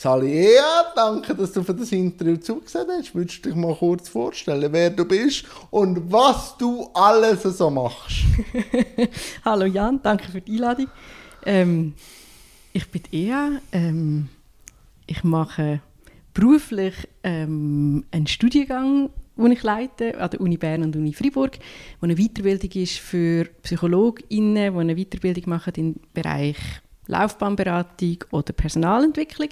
Sali, ja, danke, dass du für das Interview zugesehen hast. Würdest du dich mal kurz vorstellen, wer du bist und was du alles so machst? Hallo Jan, danke für die Einladung. Ähm, ich bin Ea. Ähm, ich mache beruflich ähm, einen Studiengang, den ich leite, an der Uni Bern und Uni Freiburg, wo eine Weiterbildung ist für PsychologInnen, die eine Weiterbildung machen im Bereich Laufbahnberatung oder Personalentwicklung.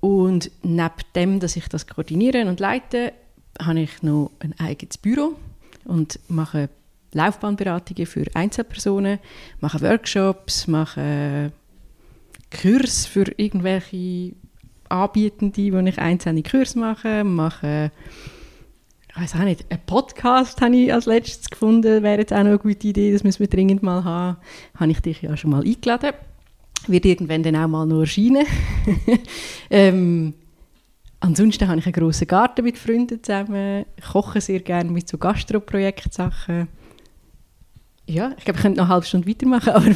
Und neben dem, dass ich das koordiniere und leite, habe ich noch ein eigenes Büro und mache Laufbahnberatungen für Einzelpersonen, mache Workshops, mache Kurs für irgendwelche Anbietende, wo ich einzelne Kurs mache, mache ich weiß auch nicht, einen Podcast habe ich als letztes gefunden, wäre jetzt auch noch eine gute Idee, das müssen wir dringend mal haben. Habe ich dich ja schon mal eingeladen wird irgendwann dann auch mal noch erscheinen. ähm, ansonsten habe ich einen grossen Garten mit Freunden zusammen. Koche sehr gerne mit so Gastro-Projektsachen. Ja, ich glaube, ich könnte noch eine halbe Stunde weitermachen, aber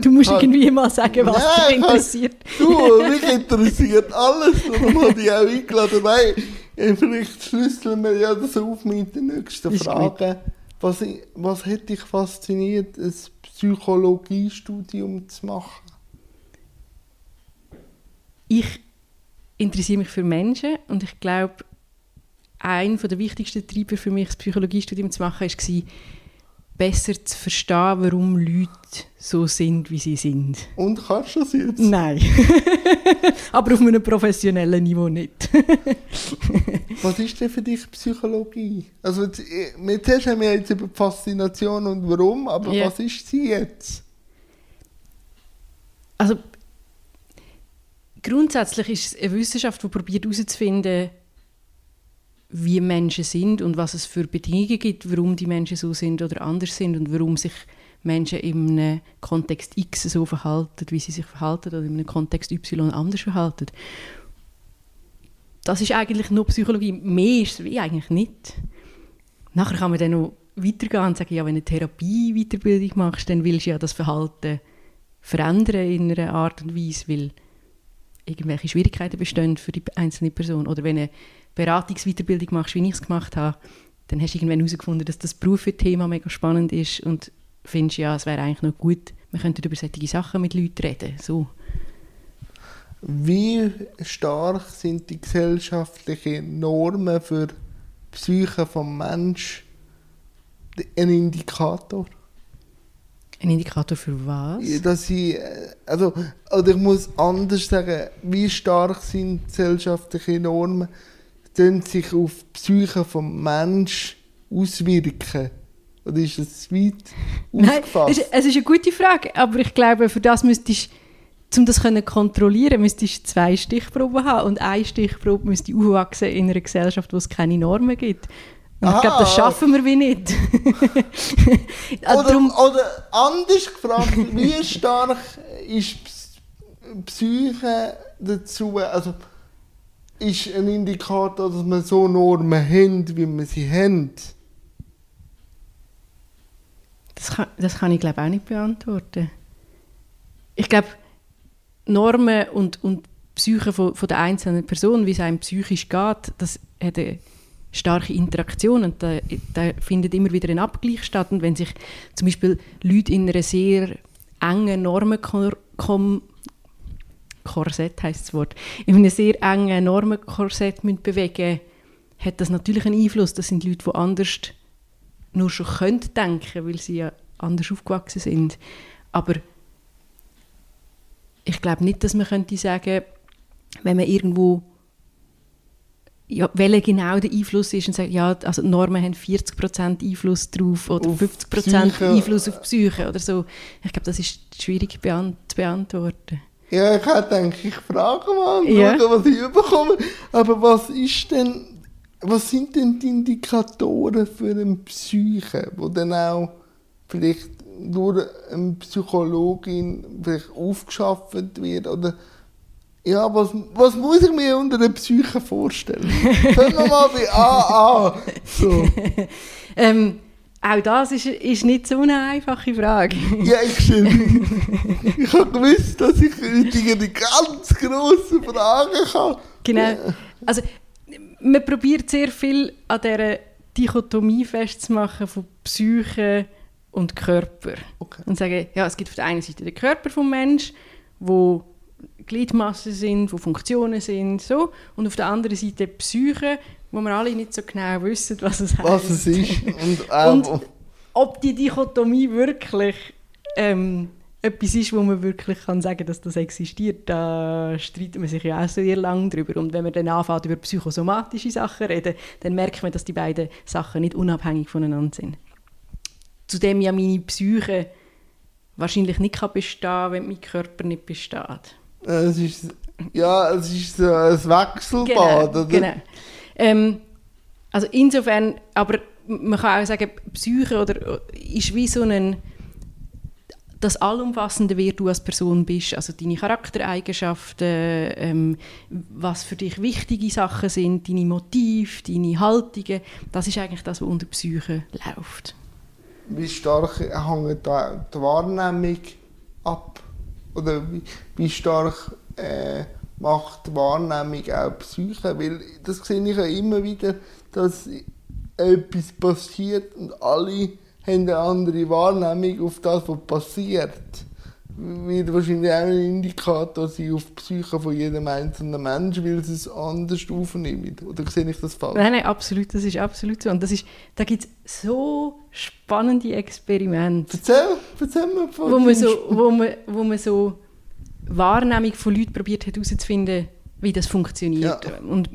du musst irgendwie mal sagen, was ja, dich interessiert. du, mich interessiert alles. Darum habe ich auch eingeladen. Weil, vielleicht schlüsseln wir ja das auf mit den nächsten Fragen. Was, was hat dich fasziniert, ein Psychologiestudium zu machen? Ich interessiere mich für Menschen und ich glaube, ein der wichtigsten Treiber für mich, das Psychologiestudium zu machen, war, besser zu verstehen, warum Leute so sind, wie sie sind. Und kannst du das jetzt? Nein. Aber auf einem professionellen Niveau nicht. was ist denn für dich Psychologie? Also jetzt, jetzt haben wir jetzt über Faszination und warum, aber ja. was ist sie jetzt? Also grundsätzlich ist es eine Wissenschaft, die probiert herauszufinden, wie Menschen sind und was es für Bedingungen gibt, warum die Menschen so sind oder anders sind und warum sich Menschen in einem Kontext X so verhalten, wie sie sich verhalten oder in einem Kontext Y anders verhalten. Das ist eigentlich nur Psychologie. Mehr ist es wie eigentlich nicht. Nachher kann man dann noch weitergehen und sagen, ja, wenn du eine Therapie-Weiterbildung machst, dann willst du ja das Verhalten verändern in einer Art und Weise, weil irgendwelche Schwierigkeiten bestehen für die einzelne Person. Oder wenn du eine Beratungsweiterbildung machst, wie ich es gemacht habe, dann hast du irgendwann herausgefunden, dass das Berufsthema mega spannend ist und findest, ja, es wäre eigentlich noch gut, wir könnten über solche Sachen mit Leuten reden. So. Wie stark sind die gesellschaftlichen Normen für die Psyche des Menschen ein Indikator? Ein Indikator für was? Dass ich, äh, also, oder ich muss anders sagen, wie stark sind gesellschaftliche Normen, die sich auf die Psyche des Menschen auswirken? Oder ist das weit Nein, es, es ist eine gute Frage, aber ich glaube, für das müsstest um das zu kontrollieren, müsstest du zwei Stichproben haben und eine Stichprobe müsste aufwachsen in einer Gesellschaft, wo es keine Normen gibt. Und ich glaube, das schaffen wir wie nicht. also oder, darum... oder anders gefragt, wie stark ist Psyche dazu, also ist ein Indikator, dass wir so Normen haben, wie wir sie haben? Das kann, das kann ich glaube auch nicht beantworten. Ich glaube, Normen und, und Psyche von, von der einzelnen Person, wie es einem psychisch geht, das hat eine starke Interaktion und da, da, findet immer wieder ein Abgleich statt. Und wenn sich zum Beispiel Leute in einer sehr engen Normenkorsett heißt das Wort, in einem sehr engen Normenkorsett bewegen hat das natürlich einen Einfluss. Das sind Leute, die anders nur schon können denken, weil sie ja anders aufgewachsen sind. Aber ich glaube nicht, dass man könnte sagen, wenn man irgendwo ja, welcher genau der Einfluss ist und sagt, ja, also Normen haben 40% Einfluss drauf oder auf 50% Psyche. Einfluss auf die Psyche oder so. Ich glaube, das ist schwierig beant zu beantworten. Ja, ich denke, ich frage mal, ja. was ich überkomme. Aber was ist denn, was sind denn die Indikatoren für eine Psyche, wo dann auch vielleicht durch eine Psychologin vielleicht aufgeschafft wird oder ja, was, was muss ich mir unter der Psyche vorstellen? Fangen wir mal bei AA. So. ähm, auch das ist, ist nicht so eine einfache Frage. ja, ich schon. ich habe gewusst, dass ich heute eine ganz grosse Frage habe. Genau. Also, man probiert sehr viel an dieser Dichotomie festzumachen von Psyche und Körper. Okay. Und sagen, ja, es gibt auf der einen Seite den Körper des Menschen, wo Gliedmassen sind, wo Funktionen sind, so. Und auf der anderen Seite die Psyche, wo wir alle nicht so genau wissen, was es heißt. Was es ist. Und, äh, und ob die Dichotomie wirklich ähm, etwas ist, wo man wirklich kann sagen kann, dass das existiert, da streitet man sich ja auch sehr lange drüber. Und wenn man dann anfängt, über psychosomatische Sachen reden, dann merkt man, dass die beiden Sachen nicht unabhängig voneinander sind. Zudem ja meine Psyche wahrscheinlich nicht kann bestehen wenn mein Körper nicht besteht. Es ist, ja, es ist so ein Wechselbad, genau, oder? Genau. Ähm, also insofern, aber man kann auch sagen, Psyche oder, ist wie so ein das Allumfassende, wer du als Person bist, also deine Charaktereigenschaften, ähm, was für dich wichtige Sachen sind, deine Motive, deine Haltungen, das ist eigentlich das, was unter Psyche läuft. Wie stark hängt da die Wahrnehmung ab? Oder wie, wie stark äh, macht die Wahrnehmung auch Psyche? Weil das sehe ich ja immer wieder, dass etwas passiert und alle haben eine andere Wahrnehmung auf das, was passiert. Wird wahrscheinlich auch ein Indikator sein auf die Psyche von jedem einzelnen Menschen, weil es es anders aufnimmt. Oder sehe ich das falsch? Nein, nein, absolut, das ist absolut so. Und das ist, da gibt es so spannende Experimente. Erzähl, erzähl mir von wo man so, wo man, wo man so Wahrnehmung von Leuten probiert herauszufinden, wie das funktioniert. Ja. Und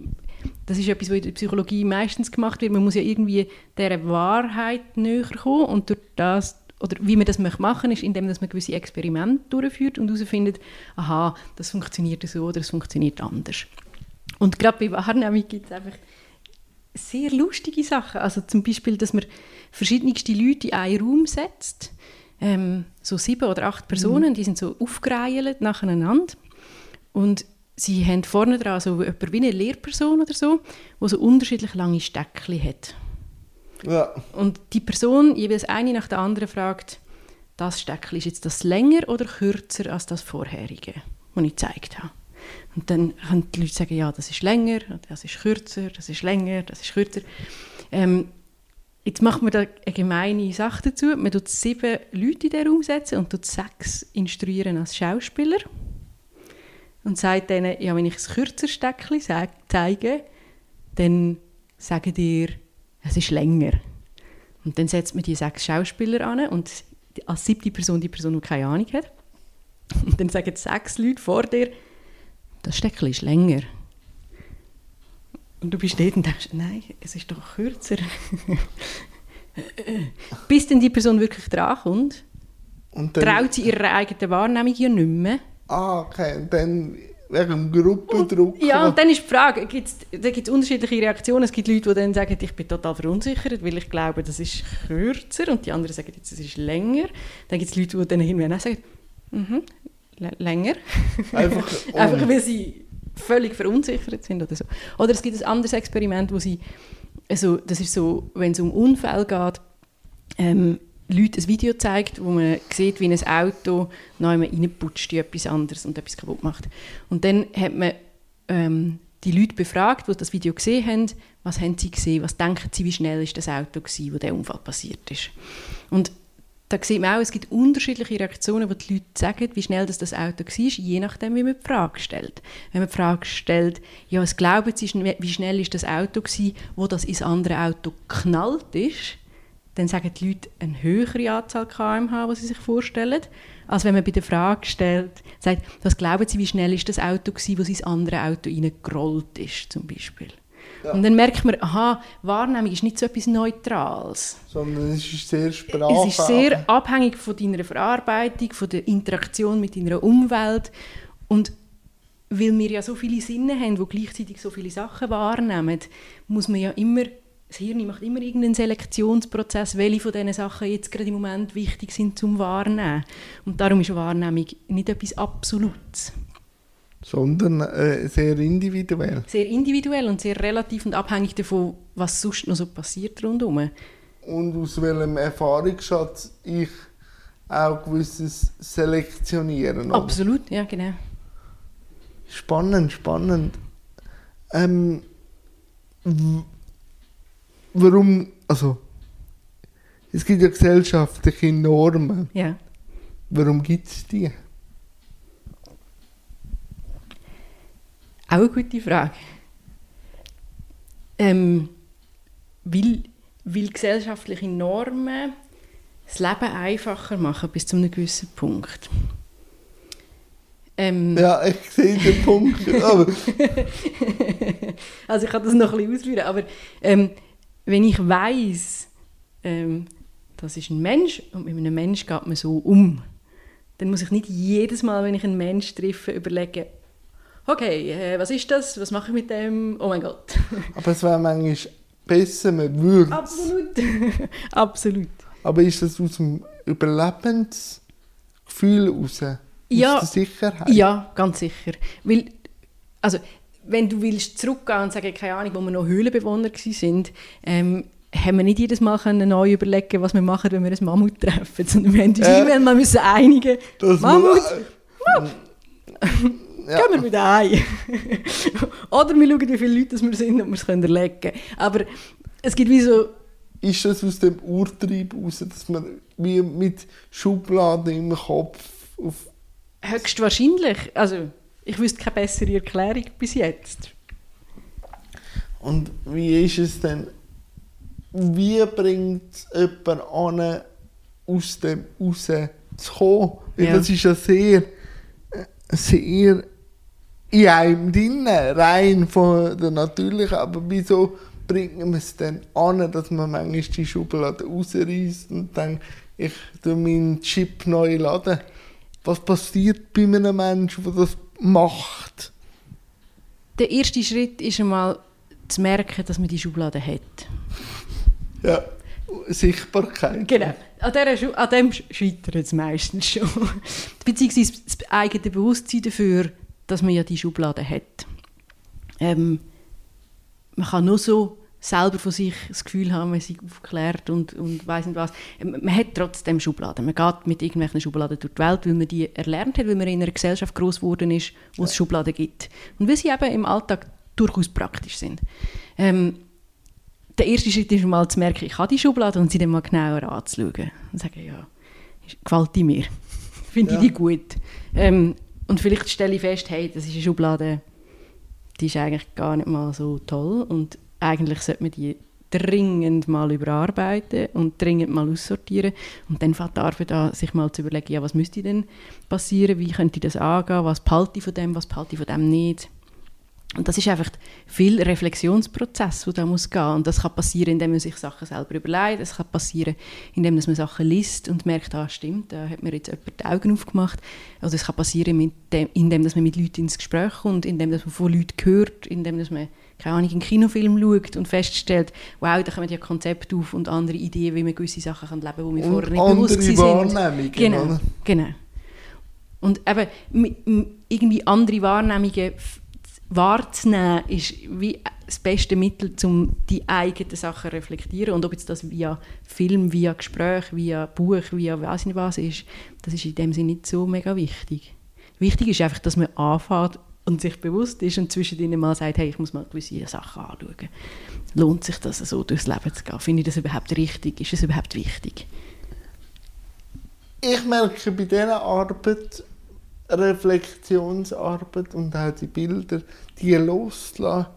das ist etwas, was in der Psychologie meistens gemacht wird. Man muss ja irgendwie dieser Wahrheit näher kommen und durch das oder wie man das machen möchte, ist, indem man gewisse Experimente durchführt und herausfindet, aha, das funktioniert so oder das funktioniert anders. Und gerade bei Wahrnehmung gibt es einfach sehr lustige Sachen. Also zum Beispiel, dass man verschiedenste Leute in einen Raum setzt, ähm, so sieben oder acht Personen, mhm. die sind so aufgereiht nacheinander und sie haben vorne dran so jemand wie eine Lehrperson oder so, die so unterschiedlich lange Steckchen hat. Ja. Und die Person jeweils eine nach der anderen fragt, das Steckchen ist jetzt das länger oder kürzer als das vorherige, das ich gezeigt habe. Und dann können die Leute sagen, ja, das ist länger, das ist kürzer, das ist länger, das ist kürzer. Ähm, jetzt macht man da eine gemeine Sache dazu. Man tut sieben Leute in den Raum setzen und tut sechs instruieren als Schauspieler und sagt denen, ja, wenn ich ein kürzer Steckchen zeige, dann sagen dir, es ist länger. Und dann setzt man die sechs Schauspieler an und als siebte Person die Person, die keine Ahnung hat. Und dann sagen sechs Leute vor dir, das Steckchen ist länger. Und du bist dort und denkst, nein, es ist doch kürzer. Bis dann die Person wirklich drankommt, traut sie ihrer eigenen Wahrnehmung ja nicht mehr Ah, okay. Und dann wegen Gruppendruck. Ja, und dann ist die Frage, gibt's, da gibt es unterschiedliche Reaktionen. Es gibt Leute, die dann sagen, ich bin total verunsichert, weil ich glaube, das ist kürzer. Und die anderen sagen, es ist länger. Dann gibt es Leute, die dann irgendwann sagen, mhm, länger. Einfach, Einfach weil sie völlig verunsichert sind oder so. Oder es gibt ein anderes Experiment, wo sie, also das ist so, wenn es um Unfälle geht, ähm, Leuten ein Video zeigt, wo man sieht, wie ein Auto neu reinputscht in etwas anderes und etwas kaputt macht. Und dann hat man ähm, die Leute befragt, die das Video gesehen haben, was haben sie gesehen, was denken sie, wie schnell ist das Auto gewesen, wo der Unfall passiert ist. Und da sieht man auch, es gibt unterschiedliche Reaktionen, wo die Leute sagen, wie schnell das, das Auto war, je nachdem, wie man die Frage stellt. Wenn man die Frage stellt, ja, was glauben Sie, wie schnell ist das Auto gewesen, wo das ins andere Auto knallt ist, dann sagen die Leute eine höhere Anzahl kmh, die sie sich vorstellen, als wenn man bei der Frage stellt, sagt, was glauben Sie, wie schnell ist das Auto gewesen, wo ins andere Auto reingerollt ist, zum Beispiel. Ja. Und dann merkt man, aha, Wahrnehmung ist nicht so etwas Neutrales. Sondern es ist sehr sprachlich. Es ist sehr abhängig von deiner Verarbeitung, von der Interaktion mit deiner Umwelt. Und weil wir ja so viele Sinne haben, die gleichzeitig so viele Sachen wahrnehmen, muss man ja immer das Hirn macht immer irgendeinen Selektionsprozess, welche von diesen Sachen jetzt gerade im Moment wichtig sind zum Wahrnehmen. Und darum ist Wahrnehmung nicht etwas Absolutes. Sondern äh, sehr individuell. Sehr individuell und sehr relativ und abhängig davon, was sonst noch so passiert rundherum. und aus welchem Erfahrungsschatz ich auch gewisses selektionieren. Oder? Absolut, ja, genau. Spannend, spannend. Ähm, warum, also, es gibt ja gesellschaftliche Normen. Ja. Warum gibt es die? Auch eine gute Frage. Ähm, weil, weil gesellschaftliche Normen das Leben einfacher machen bis zu einem gewissen Punkt. Ähm, ja, ich sehe den Punkt. Aber. also ich kann das noch ein bisschen ausführen, aber ähm, wenn ich weiß, ähm, das ist ein Mensch und mit einem Mensch geht man so um, dann muss ich nicht jedes Mal, wenn ich einen Mensch treffe, überlegen, okay, äh, was ist das, was mache ich mit dem, oh mein Gott. Aber es wäre manchmal besser, man würde Absolut, absolut. Aber ist das aus dem Überlebensgefühl heraus? Ja, aus der Sicherheit? Ja, ganz sicher. Weil, also, wenn du willst zurückgehen und sagen, keine Ahnung, wo wir noch Höhlenbewohner waren, ähm, haben wir nicht jedes Mal können neu überlegen, was wir machen, wenn wir ein Mammut treffen, sondern wir haben uns äh, irgendwann mal müssen einigen. Mammut, ja. gehen wir wieder ein. Oder wir schauen, wie viele Leute wir sind und wir es können erlegen. Aber es gibt wie so... Ist das aus dem Urtrieb heraus, dass man wie mit Schubladen im Kopf auf... Höchstwahrscheinlich. Also, ich wüsste keine bessere Erklärung bis jetzt. Und wie ist es denn wie bringt es jemanden an, aus dem rauszukommen? Ja. Das ist ja sehr, sehr in einem drin, rein von der natürlichen, aber wieso bringt man es dann an, dass man manchmal die Schublade rausreißt und dann ich tue meinen Chip neu laden? Was passiert bei einem Menschen, der das macht? Der erste Schritt ist einmal zu merken, dass man die Schublade hat. Ja, Sichtbarkeit. Genau. An, der, an dem scheitert es meistens schon. Beziehungsweise das eigene Bewusstsein dafür, dass man ja die Schublade hat. Ähm, man kann nur so selber von sich das Gefühl haben, man ist aufgeklärt und, und weiss nicht was. Ähm, man hat trotzdem Schubladen. Man geht mit irgendwelchen Schubladen durch die Welt, weil man die erlernt hat, weil man in einer Gesellschaft groß geworden ist, wo es Schubladen gibt. Und weil sie eben im Alltag durchaus praktisch sind. Ähm, der erste Schritt ist mal zu merken, ich habe die Schublade und sie dann mal genauer anzuschauen. Und sagen, ja, gefällt die mir? Finde ja. ich die gut? Ähm, und vielleicht stelle ich fest, hey, das ist eine Schublade, die ist eigentlich gar nicht mal so toll und eigentlich sollte man die dringend mal überarbeiten und dringend mal aussortieren. Und dann fängt die Arbeit an, sich mal zu überlegen, ja, was müsste denn passieren, wie könnte ich das angehen, was behalte ich von dem, was behalte ich von dem nicht. Und das ist einfach viel Reflexionsprozess, der da muss gehen. Und das kann passieren, indem man sich Sachen selber überlegt. Es kann passieren, indem man Sachen liest und merkt, ah, stimmt, da hat mir jetzt jemand die Augen aufgemacht. Also es kann passieren, indem man mit Leuten ins Gespräch kommt, indem man von Leuten hört, indem man keine Ahnung, einen Kinofilm schaut und feststellt, wow, da kommen ja Konzepte auf und andere Ideen, wie man gewisse Sachen kann leben kann, die mir vorher nicht bewusst sind. Wahrnehmungen, genau, oder? genau. Und eben irgendwie andere Wahrnehmungen wahrzunehmen, ist wie das beste Mittel, um die eigenen Sachen zu reflektieren. Und ob jetzt das via Film, via Gespräch, via Buch, via was nicht was ist, das ist in dem Sinne nicht so mega wichtig. Wichtig ist einfach, dass man anfängt und sich bewusst ist und zwischendrin mal sagt, hey, ich muss mal gewisse Sachen anschauen. Lohnt sich das, so durchs Leben zu gehen? Finde ich das überhaupt richtig? Ist es überhaupt wichtig? Ich merke bei dieser Arbeit, Reflexionsarbeit und auch die Bilder, die loslassen,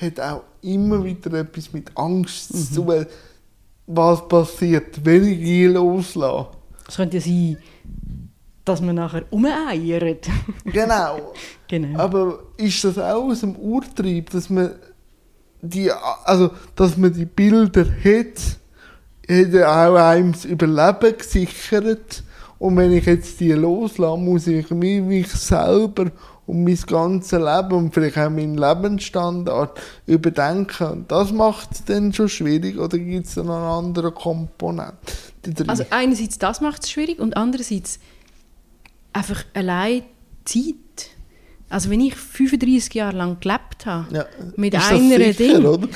hat auch immer wieder etwas mit Angst mhm. zu tun, was passiert, wenn ich die loslasse. Es könnte ja sein, dass man nachher umeiert. genau. genau. Aber ist das auch aus dem Urtrieb, dass man die, also, dass man die Bilder hat, hat auch einem das Überleben gesichert und wenn ich jetzt die loslasse, muss ich mich, mich selber und mein ganzes Leben und vielleicht auch meinen Lebensstandard überdenken. Und das macht es dann schon schwierig oder gibt es dann eine andere Komponente? Also einerseits das macht es schwierig und andererseits einfach allein Zeit. Also wenn ich 35 Jahre lang gelebt habe, ja, mit einer Ding, oder?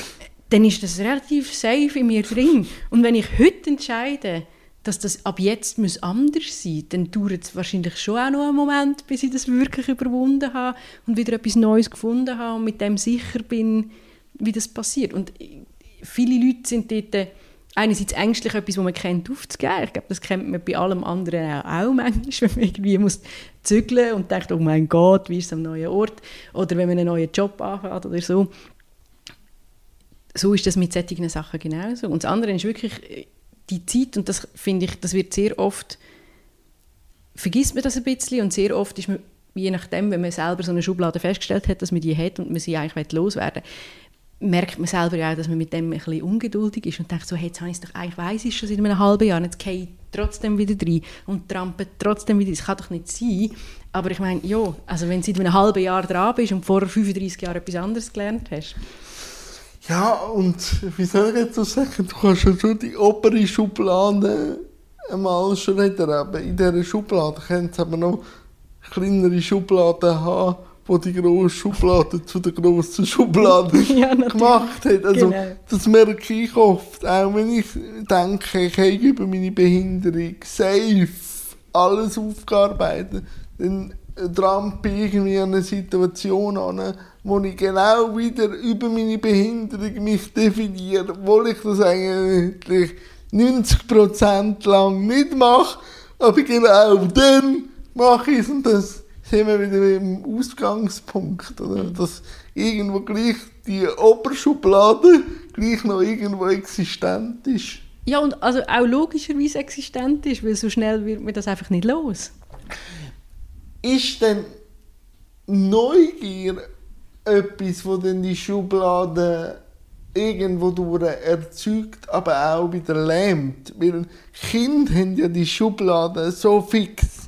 dann ist das relativ safe in mir drin. Und wenn ich heute entscheide, dass das ab jetzt muss anders sein muss, dann dauert es wahrscheinlich schon auch noch einen Moment, bis ich das wirklich überwunden habe und wieder etwas Neues gefunden habe und mit dem sicher bin, wie das passiert. Und viele Leute sind dort einerseits ängstlich, etwas, was man kennt, aufzugeben. Ich glaube, das kennt man bei allem anderen auch manchmal, wenn man irgendwie muss zügeln und denkt, oh mein Gott, wie ist es am neuen Ort? Oder wenn man einen neuen Job anfängt oder so. So ist das mit solchen Sachen genauso. Und das andere ist wirklich die Zeit, und das finde ich, das wird sehr oft, vergisst man das ein bisschen und sehr oft ist man, je nachdem, wenn man selber so eine Schublade festgestellt hat, dass man die hat und man sie eigentlich loswerden will, merkt man selber ja auch, dass man mit dem ein bisschen ungeduldig ist und denkt so, hey, jetzt habe ich es doch, eigentlich weiss ich schon seit einem halben Jahr, jetzt gehe ich trotzdem wieder rein und trampe trotzdem wieder, das kann doch nicht sein. Aber ich meine, ja, also wenn du seit einem halben Jahr dran bist und vor 35 Jahren etwas anderes gelernt hast, ja, und wie soll ich jetzt so sagen, du kannst ja schon die obere Schublade einmal schon reden. in dieser Schublade könnte es aber noch kleinere Schubladen haben, wo die grosse Schublade zu der grossen Schublade ja, gemacht hat. Also, genau. das merke ich oft, auch wenn ich denke, ich habe über meine Behinderung safe alles aufgearbeitet, dann trampe ich irgendwie an eine Situation an, wo ich genau wieder über meine Behinderung mich definiere, obwohl ich das eigentlich 90% lang nicht mache, aber genau dann mache ich es und das sind wir wieder im Ausgangspunkt, oder? dass irgendwo gleich die Oberschublade gleich noch irgendwo existent ist. Ja, und also auch logischerweise existent ist, weil so schnell wird man das einfach nicht los. Ist denn Neugier etwas, das dann die Schublade irgendwo durch erzeugt, aber auch wieder lähmt. Weil Kinder haben ja die Schublade so fix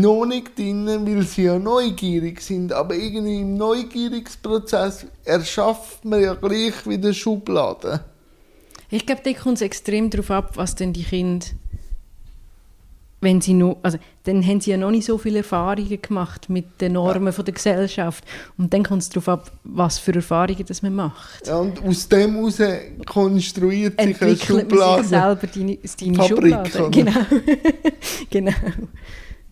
noch nicht drin, weil sie ja neugierig sind. Aber irgendwie im Neugierungsprozess erschafft man ja gleich wieder Schubladen. Ich glaube, da kommt es extrem darauf ab, was denn die Kinder wenn sie noch, also dann haben sie ja noch nicht so viele Erfahrungen gemacht mit den Normen ja. von der Gesellschaft und dann kommt es darauf ab, was für Erfahrungen das man macht. Ja, und aus dem heraus konstruiert sich eine Schublade. Man selber deine, deine Fabrik, Schublade. Genau. genau.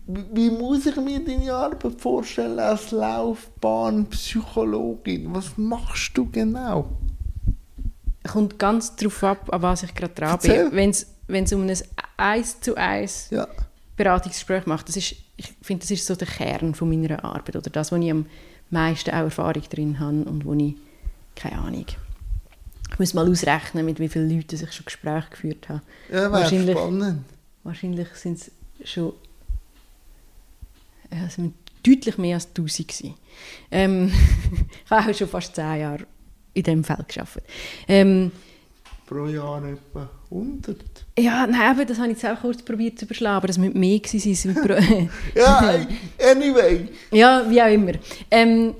Wie muss ich mir deine Arbeit vorstellen als Laufbahnpsychologin? Was machst du genau? Kommt ganz darauf ab, an was ich gerade dran bin. Wenn es um ein eins zu eins ja. Beratungsgespräch macht, das ist, ich finde, das ist so der Kern von meiner Arbeit oder das, wo ich am meisten auch Erfahrung drin habe und wo ich, keine Ahnung, ich muss mal ausrechnen, mit wie vielen Leuten ich schon Gespräche geführt habe. Ja, wahrscheinlich, spannend. Wahrscheinlich sind es schon ja, es deutlich mehr als 1000 gewesen. Ähm, ich habe auch schon fast zehn Jahre in diesem Feld gearbeitet. Ähm, Pro Jahr etwa 100? Ja, nein, aber das habe ich jetzt auch kurz probiert zu überschlagen, aber das müsste mehr gewesen sein. ja, anyway. Ja, wie auch immer. Ähm,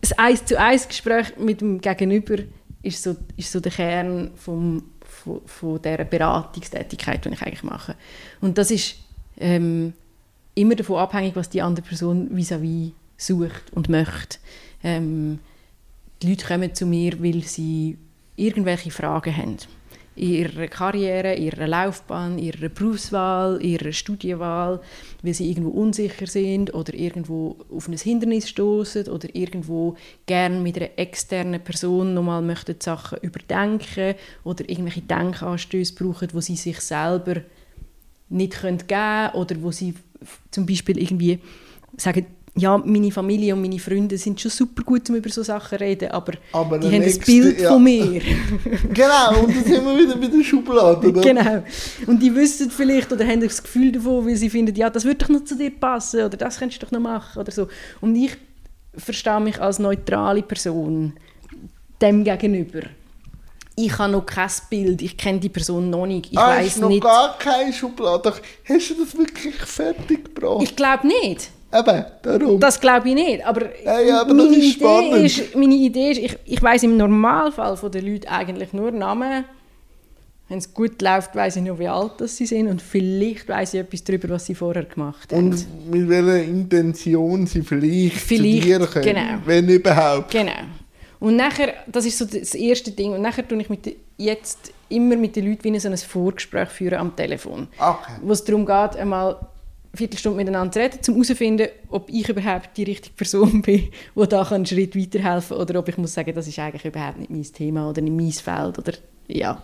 das eins zu eins Gespräch mit dem Gegenüber ist so, ist so der Kern vom, von, von dieser Beratungstätigkeit, die ich eigentlich mache. Und das ist ähm, immer davon abhängig, was die andere Person vis-à-vis -vis sucht und möchte. Ähm, die Leute kommen zu mir, weil sie irgendwelche Fragen haben. In ihrer Karriere, ihrer Laufbahn, ihrer Berufswahl, ihrer Studienwahl, weil sie irgendwo unsicher sind oder irgendwo auf ein Hindernis stoßen oder irgendwo gerne mit einer externen Person nochmal möchten Sachen überdenken oder irgendwelche Denkanstöße brauchen, wo sie sich selber nicht geben können oder wo sie zum Beispiel irgendwie sagen, ja, meine Familie und meine Freunde sind schon super gut, um über so Sachen zu reden, aber, aber die haben nächste, ein Bild ja. von mir. genau, und dann sind wir wieder bei der Schublade. Oder? Genau. Und die wissen vielleicht oder haben das Gefühl davon, weil sie finden, ja, das würde doch noch zu dir passen oder das könntest du doch noch machen oder so. Und ich verstehe mich als neutrale Person dem gegenüber. Ich habe noch kein Bild, ich kenne die Person noch nicht. Ich ah, weiß noch nicht. gar keine Schublade. Hast du das wirklich fertig gebracht? Ich glaube nicht. Eben, darum. Das glaube ich nicht. Aber, ja, aber meine, ist Idee ist, meine Idee ist, ich, ich weiß im Normalfall von den Leuten eigentlich nur Namen. Wenn es gut läuft, weiß ich nur, wie alt das sie sind und vielleicht weiß ich etwas darüber, was sie vorher gemacht haben. Und mit welcher Intention sie vielleicht, vielleicht studieren können, genau. wenn überhaupt. Genau. Und nachher, das ist so das erste Ding, und nachher tue ich mit jetzt immer mit den Leuten wie so ein Vorgespräch führen am Telefon. Okay. Wo es darum geht, einmal eine Viertelstunde miteinander zu reden, um herauszufinden, ob ich überhaupt die richtige Person bin, die da einen Schritt weiterhelfen kann, oder ob ich muss sagen, das ist eigentlich überhaupt nicht mein Thema oder nicht mein Feld. Oder, ja,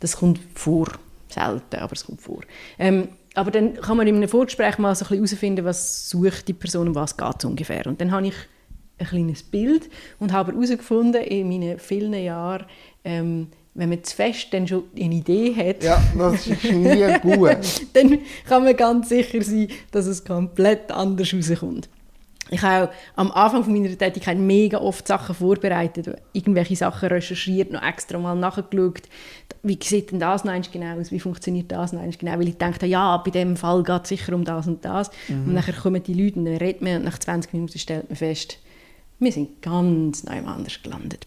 das kommt vor. Selten, aber es kommt vor. Ähm, aber dann kann man in einem Vorgespräch mal so ein bisschen herausfinden, was sucht die Person und was geht ungefähr. Und dann habe ich ein kleines Bild und habe herausgefunden in meinen vielen Jahren, ähm, wenn man zu fest dann schon eine Idee hat, ja, das ist nie gut. dann kann man ganz sicher sein, dass es komplett anders rauskommt. Ich habe auch am Anfang meiner Tätigkeit mega oft Sachen vorbereitet, irgendwelche Sachen recherchiert, noch extra mal nachgeschaut, wie sieht denn das noch genau aus, wie funktioniert das noch genau, weil ich dachte, ja, bei dem Fall geht es sicher um das und das. Mhm. Und dann kommen die Leute und dann redet man und nach 20 Minuten stellt man fest, wir sind ganz neu anders gelandet.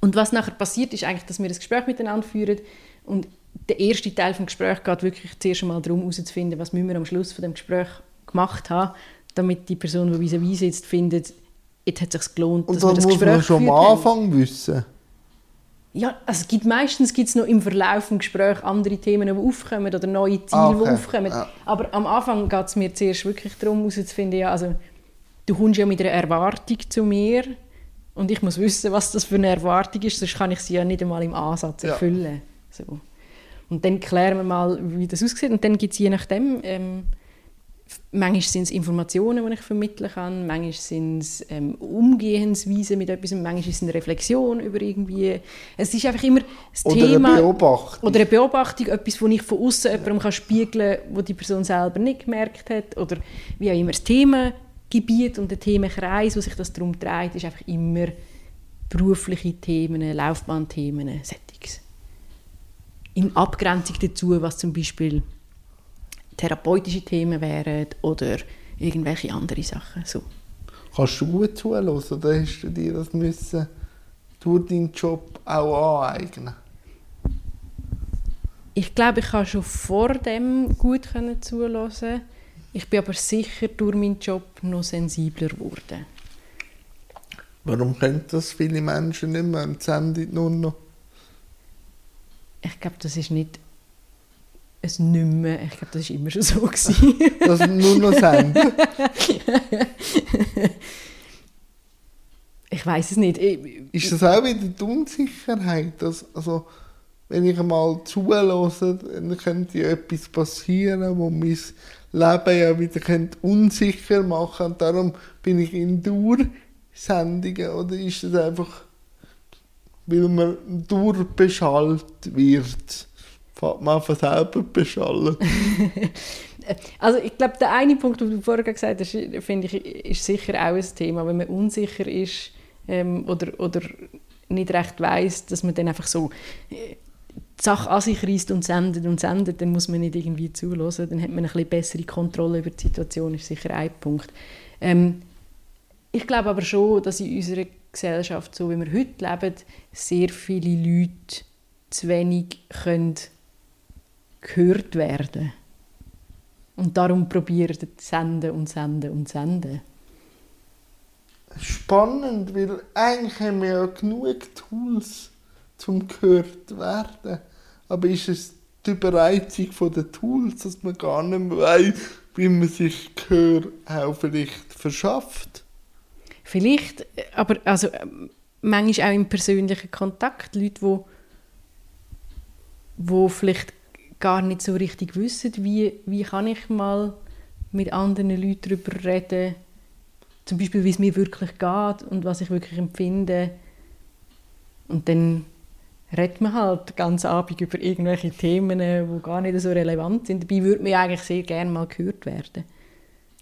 Und was nachher passiert, ist eigentlich, dass wir ein Gespräch miteinander führen und der erste Teil des Gesprächs geht wirklich zuerst einmal darum, herauszufinden, was müssen wir am Schluss von dem Gespräch gemacht haben, damit die Person, die vis-à-vis sitzt, findet, jetzt hat es sich gelohnt, dass wir das Gespräch Und muss man schon am Anfang haben. wissen? Ja, also gibt, meistens gibt es noch im Verlauf des Gesprächs andere Themen, die aufkommen oder neue Ziele, okay. die aufkommen. Ja. Aber am Anfang geht es mir zuerst wirklich darum, herauszufinden, ja, also, du kommst ja mit einer Erwartung zu mir und ich muss wissen, was das für eine Erwartung ist, sonst kann ich sie ja nicht einmal im Ansatz erfüllen. Ja. So. Und dann klären wir mal, wie das aussieht und dann gibt es je nachdem ähm, Manchmal sind es Informationen, die ich vermitteln kann, manchmal sind es ähm, Umgehensweisen mit etwas, manchmal ist es eine Reflexion über irgendwie... Es ist einfach immer das oder Thema... Eine Beobachtung. Oder eine Beobachtung, etwas, das ich von außen jemandem kann spiegeln kann, wo die Person selber nicht gemerkt hat. Oder wie auch immer das Themengebiet und der Themenkreis, wo sich das darum dreht, ist einfach immer berufliche Themen, Laufbahnthemen, Settings. In Abgrenzung dazu, was zum Beispiel therapeutische Themen wären oder irgendwelche andere Sachen. So. Kannst du gut zuhören oder hast du dir das müssen durch deinen Job auch aneignen? Ich glaube, ich kann schon vor dem gut zuhören. Ich bin aber sicher durch meinen Job noch sensibler geworden. Warum können das viele Menschen nicht mehr und senden nur noch? Ich glaube, das ist nicht es nicht mehr. Ich glaube, das war immer schon so. Das nur noch senden? ich weiß es nicht. Ich, ist das auch wieder die Unsicherheit? Dass, also, wenn ich einmal zulasse, dann könnte ja etwas passieren, wo mein Leben ja wieder unsicher machen könnte. Und darum bin ich in Dauersendungen. Oder ist das einfach, weil man durchbeschallt wird? fährt man einfach selber beschallen. also ich glaube, der eine Punkt, den du vorher gesagt hast, finde ich, ist sicher auch ein Thema. Wenn man unsicher ist ähm, oder, oder nicht recht weiß, dass man dann einfach so äh, die Sache an sich reißt und sendet und sendet, dann muss man nicht irgendwie zulassen. Dann hat man eine bessere Kontrolle über die Situation, ist sicher ein Punkt. Ähm, ich glaube aber schon, dass in unserer Gesellschaft, so wie wir heute leben, sehr viele Leute zu wenig können gehört werden. Und darum probieren sie senden und senden und senden. Spannend, weil eigentlich haben wir ja genug Tools zum gehört werden. Aber ist es die Überreizung der Tools, dass man gar nicht mehr weiß, wie man sich Gehör auch vielleicht verschafft? Vielleicht, aber also manchmal auch im persönlichen Kontakt, Leute, die wo vielleicht gar nicht so richtig wissen, wie, wie kann ich mal mit anderen Leuten darüber reden, zum Beispiel, wie es mir wirklich geht und was ich wirklich empfinde. Und dann redet man halt ganz Abend über irgendwelche Themen, die gar nicht so relevant sind. Dabei würde man eigentlich sehr gerne mal gehört werden.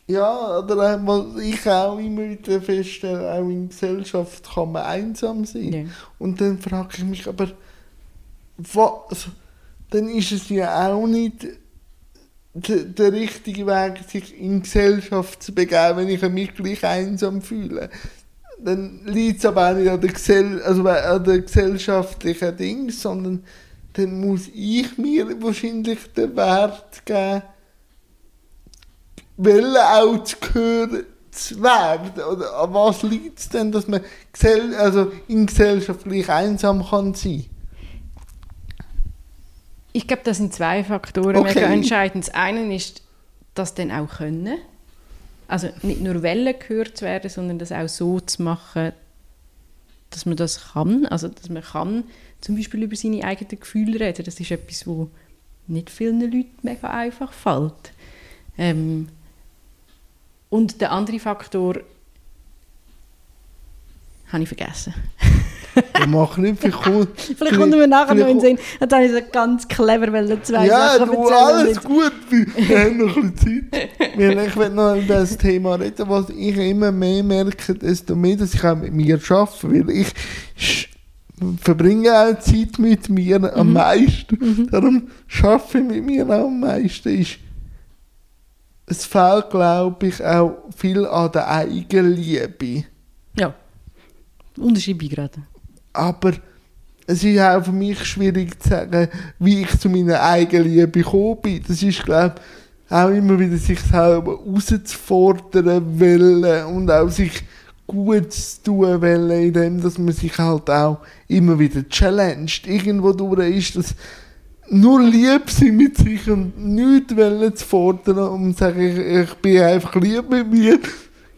Ja, oder was ich auch immer wieder feststelle, auch in Gesellschaft kann man einsam sein. Ja. Und dann frage ich mich, aber was dann ist es ja auch nicht der, der richtige Weg, sich in Gesellschaft zu begeben, wenn ich mich gleich einsam fühle. Dann liegt es aber auch nicht an der, Gesell also an der gesellschaftlichen Ding, sondern dann muss ich mir wahrscheinlich den Wert geben, Welle auch zu hören, zu werden? Oder an was liegt es denn, dass man gesell also in Gesellschaft gleich einsam kann sein Ich glaube, das sind zwei Faktoren Okay. mega entscheidend. Das eine ist, das dann auch können. Also nicht nur Wellen gehört zu werden, sondern das auch so zu machen, dass man das kann. Also dass man kann zum Beispiel über seine eigenen Gefühle reden. Das ist etwas, wo nicht vielen Leuten mega einfach fällt. Ähm, und der andere Faktor habe ich vergessen. Ich mache nicht viel cool. Vielleicht kommt er mir nachher noch in den Sinn. Jetzt habe ich so ganz clever wollen zwei Ja, Sachen du, alles gut. Wir wir haben noch ein bisschen Zeit. Weil ich will noch über das Thema reden, was ich immer mehr merke, desto mehr, dass ich auch mit mir arbeite. Weil ich verbringe auch Zeit mit mir Mhm. am meisten. Darum arbeite ich mit mir auch am meisten. Ist, es fehlt, glaube ich, auch viel an der Eigenliebe. Ja. Unterschreibe ich gerade. Aber es ist auch für mich schwierig zu sagen, wie ich zu meiner Eigenliebe gekommen bin. Das ist, glaube ich, auch immer wieder sich selber herauszufordern wollen und auch sich gut zu tun wollen, indem man sich halt auch immer wieder challenged. Irgendwo durch ist das nur lieb sein mit sich und nichts wollen zu fordern und sagen, ich, ich bin einfach lieb mit mir,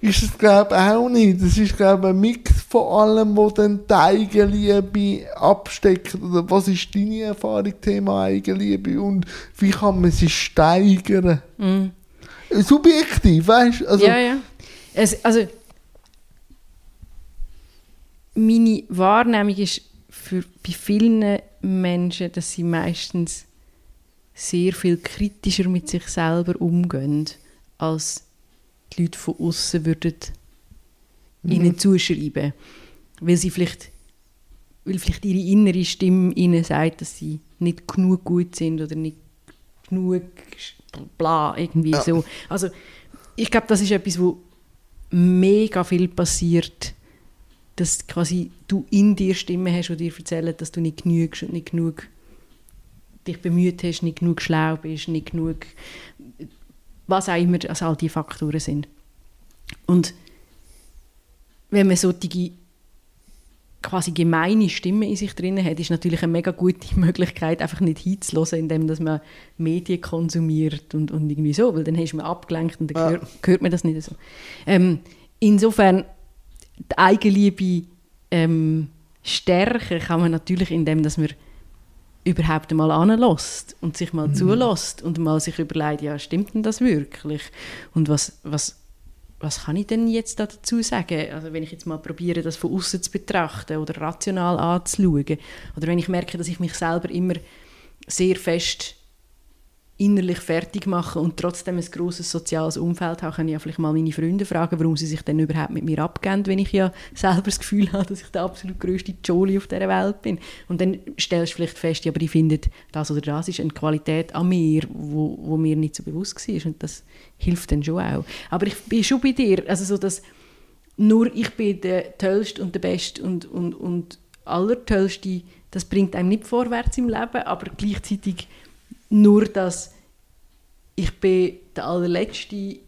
ist es glaube ich auch nicht. Das ist glaube ich ein Mix von allem, wo dann die Eigenliebe absteckt. Oder was ist deine Erfahrung, Thema Eigenliebe und wie kann man sie steigern? Mhm. Subjektiv, weißt du? Also, ja, ja. Es, also, meine Wahrnehmung ist für, bei vielen Menschen, dass sie meistens sehr viel kritischer mit sich selber umgehen, als die Leute von außen würden ihnen zuschreiben. Weil sie vielleicht, weil vielleicht ihre innere Stimme ihnen sagt, dass sie nicht genug gut sind oder nicht genug bla, irgendwie Ja. so. Also ich glaube, das ist etwas, wo mega viel passiert, dass quasi du in dir Stimmen hast, die dir erzählen, dass du nicht genügst und nicht genug dich bemüht hast, nicht genug schlau bist, nicht genug was auch immer also all die Faktoren sind. Und wenn man solche quasi gemeine Stimmen in sich drin hat, ist natürlich eine mega gute Möglichkeit, einfach nicht hinzuhören, indem dass man Medien konsumiert und, und irgendwie so, weil dann ist man abgelenkt und dann hört, hört man das nicht so. Ähm, insofern, die Eigenliebe ähm, stärken kann man natürlich, indem dass man überhaupt einmal anlässt und sich mal zulässt und mal sich überlegt, ja, stimmt denn das wirklich? Und was, was, was kann ich denn jetzt da dazu sagen? Also wenn ich jetzt mal probiere, das von außen zu betrachten oder rational anzuschauen, oder wenn ich merke, dass ich mich selber immer sehr fest innerlich fertig mache und trotzdem ein grosses soziales Umfeld habe, kann ich ja vielleicht mal meine Freunde fragen, warum sie sich denn überhaupt mit mir abgeben, wenn ich ja selber das Gefühl habe, dass ich der absolut grösste Jolly auf dieser Welt bin. Und dann stellst du vielleicht fest, ja, aber ich finde, das oder das ist eine Qualität an mir, wo, wo mir nicht so bewusst war und das hilft dann schon auch. Aber ich bin schon bei dir, also so, dass nur ich bin der Tollste und der Beste und, und, und Allertollste, das bringt einem nicht vorwärts im Leben, aber gleichzeitig nur das ich bin der Allerletzte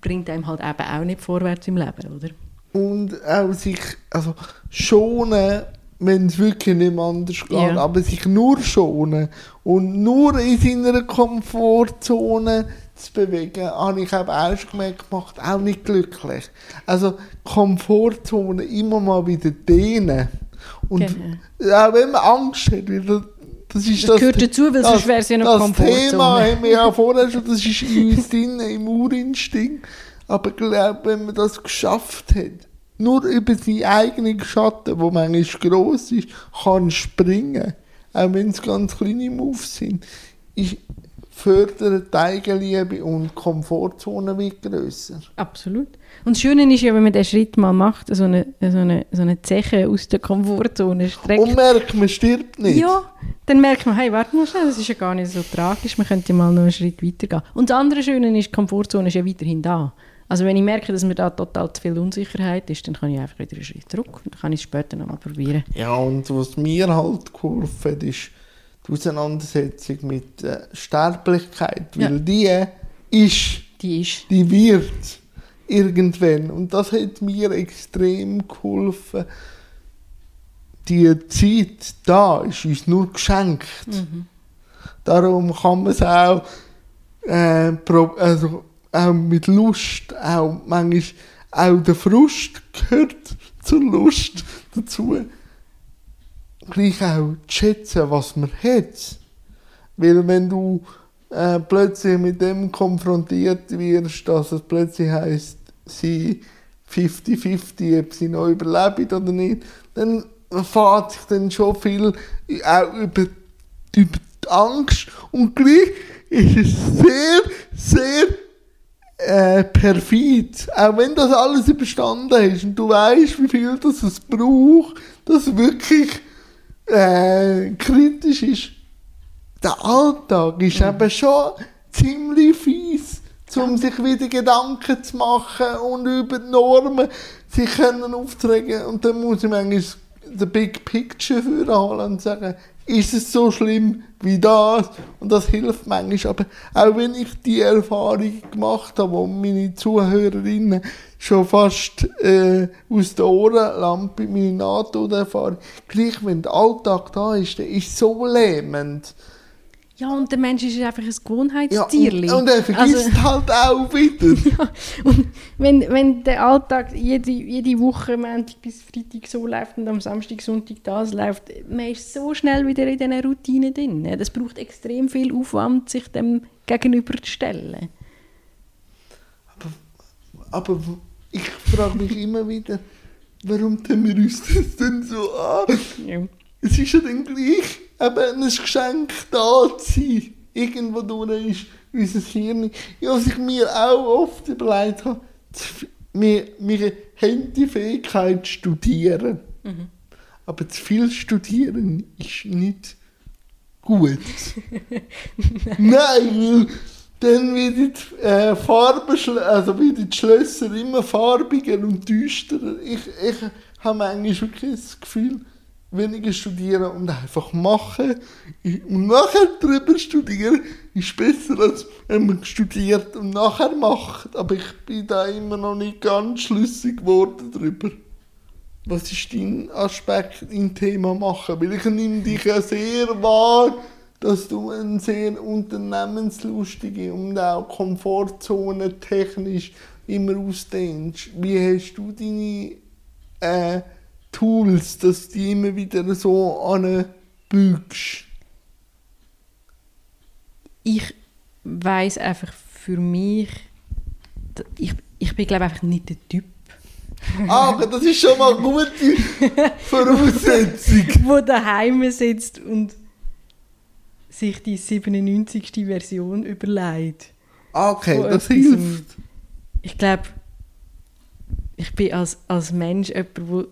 bringt einem halt eben auch nicht vorwärts im Leben, oder? Und auch sich also schonen, wenn es wirklich nicht mehr anders geht, Ja. aber sich nur schonen und nur in seiner Komfortzone zu bewegen, habe ich eben erst gemerkt, macht auch nicht glücklich. Also Komfortzone immer mal wieder dehnen. Und Genau. auch wenn man Angst hat, weil das, das ist Das gehört dazu, weil sonst das- wäre es ja noch Das. Thema haben wir ja vorher schon, das ist in uns drin, im Urinstinkt. Aber ich glaube, wenn man das geschafft hat, nur über seinen eigenen Schatten, der manchmal gross ist, kann springen, auch wenn es ganz kleine Moves sind, ist, fördert die Eigenliebe und die Komfortzone wird grösser. Absolut. Und das Schöne ist ja, wenn man den Schritt mal macht, so eine, so eine, so eine Zeche aus der Komfortzone streckt. Und merkt, man stirbt nicht. Ja, dann merkt man, hey, warte mal schnell, das ist ja gar nicht so tragisch, man könnte mal noch einen Schritt weitergehen. Und das andere Schöne ist, die Komfortzone ist ja weiterhin da. Also wenn ich merke, dass mir da total zu viel Unsicherheit ist, dann kann ich einfach wieder einen Schritt zurück und dann kann ich es später nochmal probieren. Ja, und was mir halt geholfen hat, ist die Auseinandersetzung mit der Sterblichkeit. Weil die ist, Die ist, die wird irgendwann. Und das hat mir extrem geholfen. Die Zeit da ist uns nur geschenkt. Mhm. Darum kann man es auch, äh, also auch mit Lust, auch manchmal auch der Frust gehört zur Lust dazu, gleich auch zu schätzen, was man hat. Weil wenn du äh, plötzlich mit dem konfrontiert wirst, dass es plötzlich heisst, sie 50-50, ob sie noch überleben oder nicht, dann erfahrt sich dann schon viel auch über, über die Angst und gleich ist es sehr, sehr äh, perfid. Auch wenn das alles überstanden ist und du weißt, wie viel das es braucht, dass wirklich äh, kritisch ist. Der Alltag ist mhm. eben schon ziemlich fies, um sich wieder Gedanken zu machen und über die Normen sich können aufzuregen. Und dann muss ich manchmal den Big Picture vorholen und sagen, ist es so schlimm wie das? Und das hilft manchmal. Aber auch wenn ich die Erfahrung gemacht habe, wo meine Zuhörerinnen schon fast äh, aus der Ohrenlampe, meine NATO-Erfahrung, gleich wenn der Alltag da ist, der ist so lähmend. Ja, und der Mensch ist einfach ein Gewohnheitstier. Ja, und, und, er vergisst also, halt auch wieder. ja, und wenn, wenn der Alltag jede, jede Woche, Montag bis Freitag so läuft und am Samstag, Sonntag das läuft, man ist so schnell wieder in diesen Routine drin. Das braucht extrem viel Aufwand, sich dem gegenüberzustellen. Aber, aber ich frage mich immer wieder, warum tun wir uns das denn so an? Ja. Es ist ja dann gleich eben ein Geschenk da zu sein. Irgendwo durch ist unser Hirn. Ja, was ich mir auch oft überlegt habe, wir, wir haben die Fähigkeit zu studieren. Mhm. Aber zu viel studieren ist nicht gut. Nein, weil dann werden die äh, Farben, also werden die Schlösser immer farbiger und düsterer. Ich, ich habe manchmal wirklich das Gefühl, weniger studieren und einfach machen. Und nachher darüber studieren ist besser, als wenn man studiert und nachher macht. Aber ich bin da immer noch nicht ganz schlüssig geworden darüber. Was ist dein Aspekt im Thema machen? Weil ich nehme dich ja sehr wahr, dass du ein sehr unternehmenslustige und auch Komfortzone technisch immer ausdehnst. Wie hast du deine äh, Tools, dass du die immer wieder so anbügst? Ich weiß einfach für mich, ich, ich bin glaube einfach nicht der Typ. Ah, aber das ist schon mal eine gute Voraussetzung. wo daheim sitzt und sich die 97. Version überlegt. Ah, okay, das hilft. Ich glaube, ich bin als, als Mensch jemand, der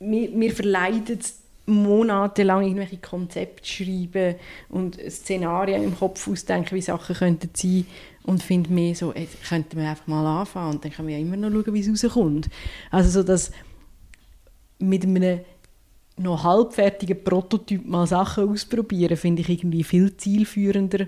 mir, mir verleidet monatelang irgendwelche Konzepte schreiben und Szenarien im Kopf ausdenken, wie Sachen könnten sein und finde mir so, ey, könnten wir einfach mal anfangen und dann können wir ja immer noch schauen, wie es rauskommt. Also so, dass mit einem noch halbfertigen Prototyp mal Sachen ausprobieren, finde ich irgendwie viel zielführender,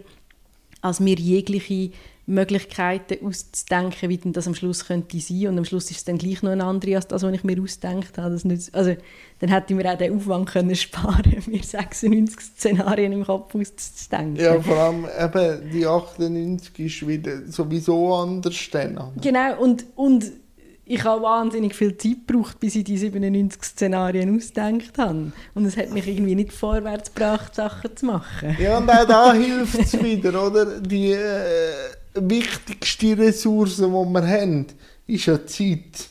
als mir jegliche Möglichkeiten auszudenken, wie denn das am Schluss könnte sein und am Schluss ist es dann gleich noch ein anderes als das, was ich mir ausgedacht habe. Das nicht, also, dann hätte ich mir auch den Aufwand können sparen mir 96 Szenarien im Kopf auszudenken. Ja, vor allem eben die 98 ist wieder sowieso anders dann. Genau, und, und ich habe wahnsinnig viel Zeit gebraucht, bis ich die 97 Szenarien ausgedacht habe. Und es hat mich irgendwie nicht vorwärts gebracht, Sachen zu machen. Ja, und auch da hilft es wieder, oder? Die äh, wichtigste Ressource, die wir haben, ist ja Zeit.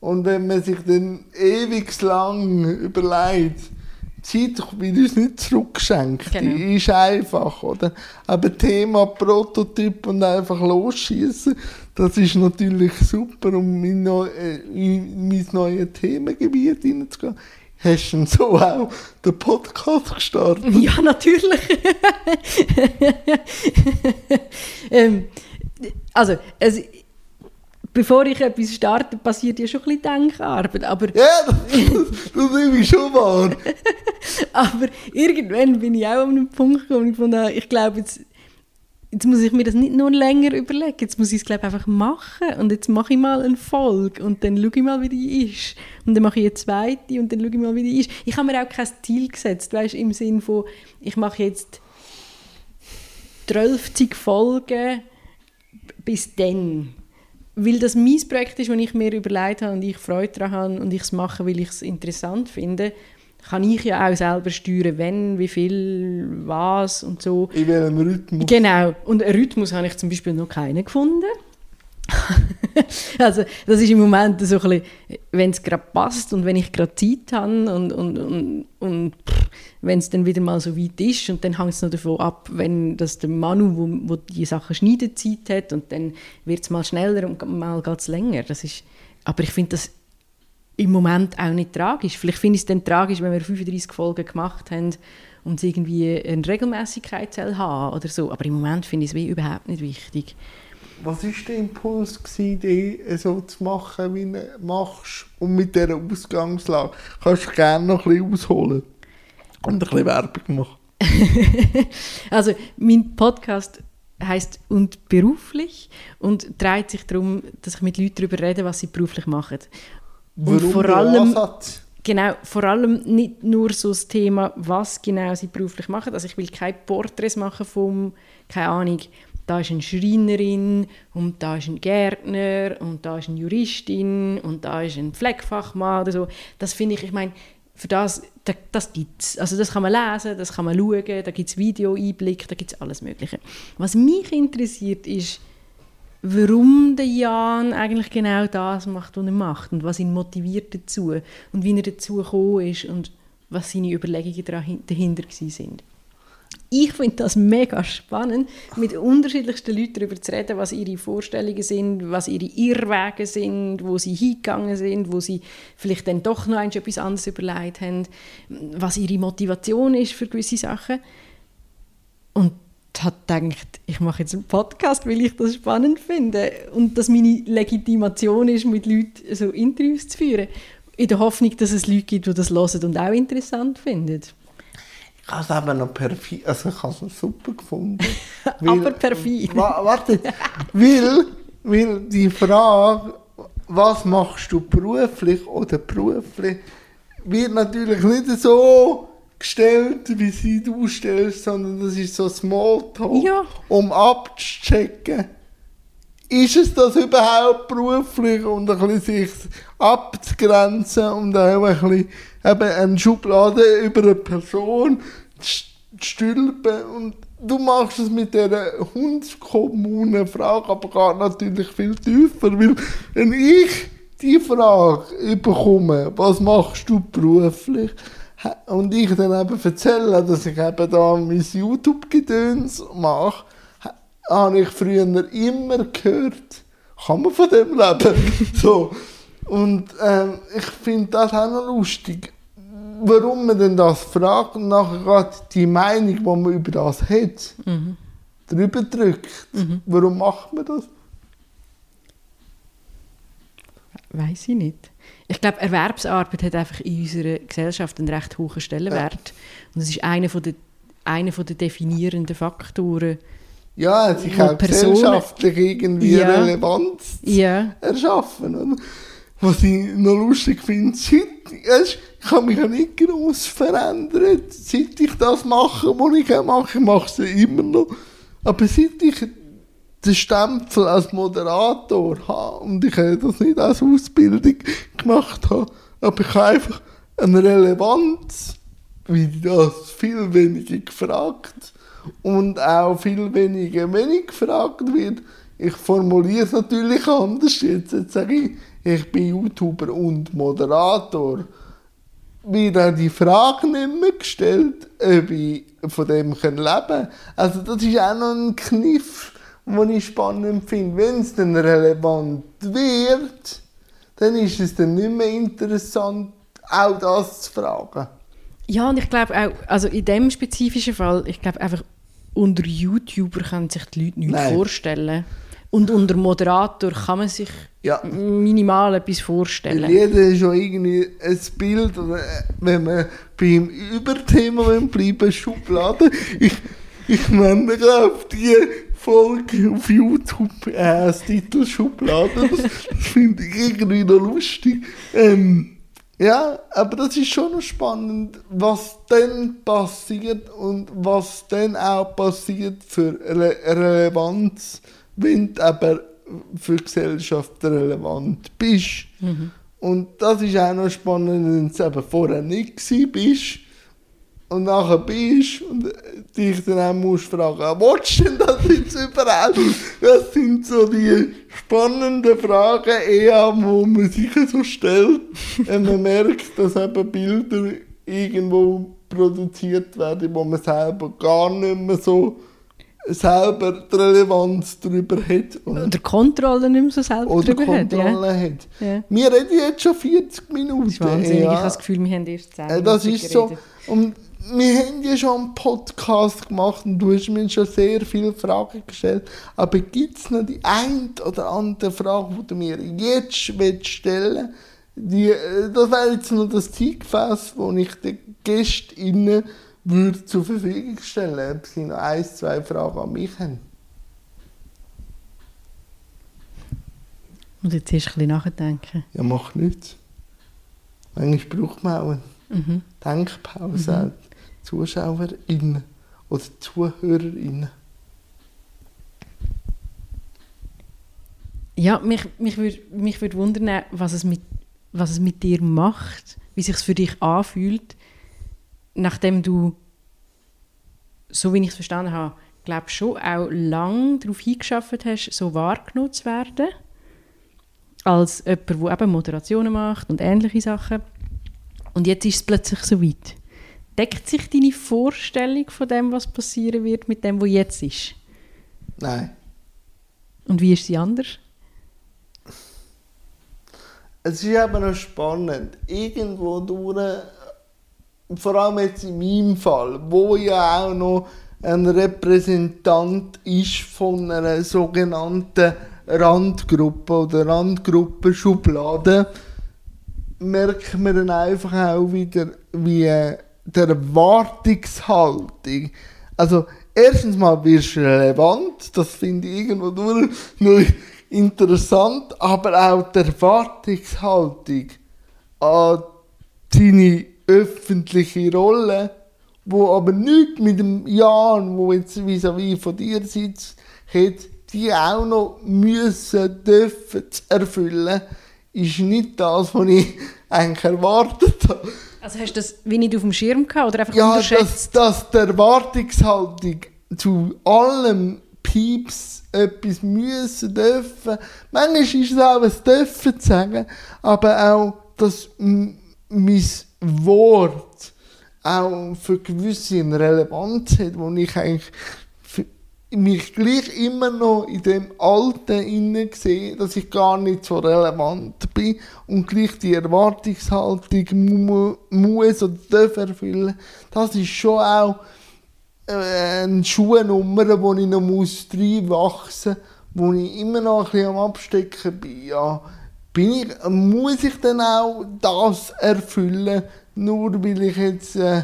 Und wenn man sich dann ewig lang überlegt, Zeit wird uns nicht zurückgeschenkt. Genau. Ist einfach, oder? Aber Thema Prototyp und einfach losschießen, das ist natürlich super, um in, neu, äh, in mein neues Themengebiet hineinzugehen. Hast du so auch den Podcast gestartet? Ja, natürlich. ähm, also, es, bevor ich etwas starte, passiert ja schon ein bisschen Denkarbeit. Aber ja, das, das nehme ich schon wahr. aber irgendwann bin ich auch an einem Punkt gekommen, von ich glaube jetzt, jetzt muss ich mir das nicht nur länger überlegen, jetzt muss ich es glaube einfach machen und jetzt mache ich mal eine Folge und dann schaue ich mal, wie die ist und dann mache ich eine zweite und dann schaue ich mal, wie die ist. Ich habe mir auch kein Ziel gesetzt, weißt, im Sinn von, ich mache jetzt 12 Folgen bis dann. Weil das mein Projekt ist, das ich mir überlegt habe und ich Freude daran habe und ich es mache, weil ich es interessant finde, kann ich ja auch selber steuern, wenn, wie viel, was und so. In welchem Rhythmus. Genau. Und einen Rhythmus habe ich zum Beispiel noch keinen gefunden. also das ist im Moment so ein bisschen, wenn es gerade passt und wenn ich gerade Zeit habe und, und, und, und wenn es dann wieder mal so weit ist und dann hängt es noch davon ab, wenn das der Manu, wo, wo die Sachen schneidet, Zeit hat und dann wird es mal schneller und mal geht es länger. Das ist, aber ich finde das im Moment auch nicht tragisch. Vielleicht finde ich es dann tragisch, wenn wir 35 Folgen gemacht haben und es irgendwie eine Regelmäßigkeit haben oder so. Aber im Moment finde ich es überhaupt nicht wichtig. Was war der Impuls, gewesen, die so zu machen, wie du machst und mit dieser Ausgangslage? Kannst du gerne noch ein bisschen ausholen und ein bisschen Werbung machen? also, mein Podcast heißt und beruflich und dreht sich darum, dass ich mit Leuten darüber rede, was sie beruflich machen. Warum und vor allem, genau, vor allem nicht nur so das Thema, was genau sie beruflich machen. Also ich will keine Porträts machen vom, keine Ahnung, da ist eine Schreinerin und da ist ein Gärtner und da ist eine Juristin und da ist ein Pflegefachmann oder so. Das finde ich, ich meine, für das, das, das gibt es. Also das kann man lesen, das kann man schauen, da gibt es Videoeinblick, da gibt es alles Mögliche. Was mich interessiert ist, warum der Jan eigentlich genau das macht, was er macht und was ihn motiviert dazu und wie er dazu gekommen ist und was seine Überlegungen dahinter sind. Ich finde das mega spannend, mit unterschiedlichsten Leuten darüber zu reden, was ihre Vorstellungen sind, was ihre Irrwege sind, wo sie hingegangen sind, wo sie vielleicht dann doch noch etwas anderes überlegt haben, was ihre Motivation ist für gewisse Sachen. Und hat gedacht, ich mache jetzt einen Podcast, weil ich das spannend finde und dass meine Legitimation ist, mit Leuten so Interviews zu führen, in der Hoffnung, dass es Leute gibt, die das hören und auch interessant finden. Ich habe es eben noch perfid, also ich habe es super gefunden. weil, Aber perfid. Wa warte, weil, weil die Frage, was machst du beruflich oder beruflich, wird natürlich nicht so gestellt, wie sie du stellst, sondern das ist so Smalltalk, ja. um abzuchecken, ist es das überhaupt beruflich und ein bisschen sich abzugrenzen und auch ein bisschen eben eine Schublade über eine Person zu stülpen? Und du machst es mit dieser hundskommunen Frage, aber gar natürlich viel tiefer, weil wenn ich die Frage bekomme, was machst du beruflich, und ich dann eben erzähle, dass ich eben da mein YouTube-Gedöns mache, habe ich früher immer gehört, kann man von dem leben? so. Und ähm, ich finde das auch noch lustig. Warum man denn das fragt und nachher gerade die Meinung, die man über das hat, mhm. drüber drückt. Mhm. Warum macht man das? Weiß ich nicht. Ich glaube, Erwerbsarbeit hat einfach in unserer Gesellschaft einen recht hohen Stellenwert. Ja. Und es ist einer der, einer der definierenden Faktoren. Ja, sich auch Personen, gesellschaftlich irgendwie ja. Relevanz ja. erschaffen. Oder? Was ich noch lustig finde, seit, ich habe mich ja nicht groß verändert, seit ich das mache, was ich mache, ich mache es ja immer noch. Aber seit ich den Stempel als Moderator habe und ich habe das nicht als Ausbildung gemacht habe, aber ich habe einfach eine Relevanz, wie das viel weniger gefragt und auch viel weniger wenig gefragt wird. Ich formuliere es natürlich anders jetzt. Jetzt sage ich, ich bin YouTuber und Moderator. Wird auch die Frage nicht mehr gestellt, ob ich von dem leben kann. Also das ist auch noch ein Kniff was ich spannend finde. Wenn es dann relevant wird, dann ist es dann nicht mehr interessant, auch das zu fragen. Ja, und ich glaube auch, also in dem spezifischen Fall, ich glaube einfach, unter YouTuber können sich die Leute nicht Nein. vorstellen. Und unter Moderator kann man sich ja. minimal etwas vorstellen. Jeder ist schon irgendwie ein Bild, wenn wir beim Überthema bleiben, Schubladen. Ich, ich nenne auf die Folge auf YouTube äh, als Titel Schublade. Das, das finde ich irgendwie noch lustig. Ähm, ja, aber das ist schon noch spannend, was dann passiert und was dann auch passiert für Re Relevanz, wenn du aber für die Gesellschaft relevant bist. Mhm. Und das ist auch noch spannend, wenn du eben vorher nicht bist und nachher bist und dich dann auch musst fragen, du denn das jetzt überhaupt? Das sind so die spannenden Fragen eher, wo man sich so stellt, wenn man merkt, dass eben Bilder irgendwo produziert werden, wo man selber gar nicht mehr so selber die Relevanz darüber hat. Oder, oder Kontrolle nicht mehr so selber oder darüber Kontrolle hat. Hat. Ja. Wir reden jetzt schon 40 Minuten. Das ist wahnsinnig. Ja. Ich habe das Gefühl, wir haben erst 10 Minuten Das ist geredet. so. Und wir haben ja schon einen Podcast gemacht und du hast mir schon sehr viele Fragen gestellt. Aber gibt es noch die ein oder andere Frage, die du mir jetzt stellen willst? Äh, das wäre jetzt noch das Zeitgefäß, das ich den Gästen würde zur Verfügung stellen, ob sie noch ein, zwei Fragen an mich haben. Und jetzt erst ein bisschen nachdenken. Ja, mach nichts. Manchmal braucht man auch eine mhm. Denkpause. Mhm. ZuschauerInnen oder ZuhörerInnen? Ja, mich, mich würde mich würd wundern, was es, mit, was es mit dir macht, wie sich für dich anfühlt, nachdem du, so wie ich es verstanden habe, glaube schon auch lange darauf hingeschafft hast, so wahrgenommen zu werden, als jemand, der eben Moderationen macht und ähnliche Sachen. Und jetzt ist es plötzlich so weit. Deckt sich deine Vorstellung von dem, was passieren wird, mit dem, was jetzt ist? Nein. Und wie ist sie anders? Es ist aber noch spannend. Irgendwo durch, vor allem jetzt in meinem Fall, wo ja auch noch ein Repräsentant ist von einer sogenannten Randgruppe oder Randgruppenschublade, merkt man dann einfach auch wieder, wie der Erwartungshaltung. Also, erstens mal wirst du relevant, das finde ich irgendwo nur, nur interessant, aber auch die Erwartungshaltung an deine öffentliche Rolle, wo aber nicht mit dem Jan, wo jetzt vis-à-vis -vis von dir sitzt, hat, die auch noch müssen, dürfen erfüllen, ist nicht das, was ich eigentlich erwartet habe. Also hast du das wie nicht auf dem Schirm gehabt oder einfach ja, unterschätzt? Ja, dass, dass die Erwartungshaltung zu allem Pieps etwas müssen, dürfen. Manchmal ist es auch ein Dürfen zu sagen, aber auch, dass mein Wort auch für gewisse Relevanz hat, wo ich eigentlich mich gleich immer noch in dem Alten innen sehe, dass ich gar nicht so relevant bin und gleich die Erwartungshaltung mu muss oder darf erfüllen. Das ist schon auch äh, eine Schuhnummer, wo ich noch muss reinwachsen muss, wo ich immer noch ein bisschen am Abstecken bin. Ja, bin ich, muss ich dann auch das erfüllen, nur weil ich jetzt äh,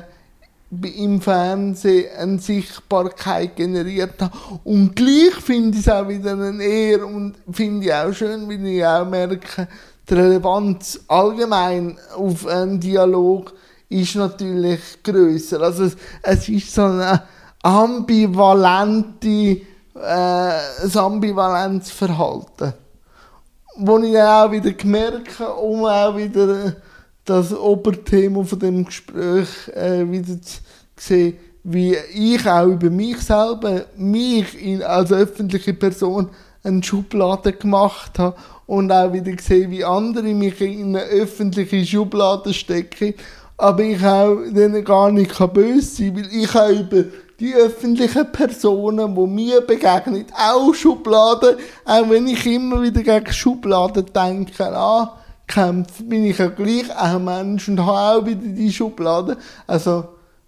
im Fernsehen eine Sichtbarkeit generiert habe. Und gleich finde ich es auch wieder eine Ehre und finde ich auch schön, weil ich auch merke, die Relevanz allgemein auf einen Dialog ist natürlich größer. Also es, es ist so eine ambivalente, äh, ein ambivalentes Verhalten. Wo ich auch wieder gemerkt habe, um auch wieder das Oberthema von dem Gespräch äh, wieder zu sehen, wie ich auch über mich selber, mich in, als öffentliche Person eine Schublade gemacht habe und auch wieder gesehen, wie andere mich in eine öffentliche Schublade stecken, aber ich auch denen gar nicht böse sein weil ich auch über die öffentlichen Personen, die mir begegnen, auch Schubladen, auch wenn ich immer wieder gegen Schubladen denke, ah, kämpfe, bin ich ja gleich ein Mensch und habe auch wieder die Schublade. Also,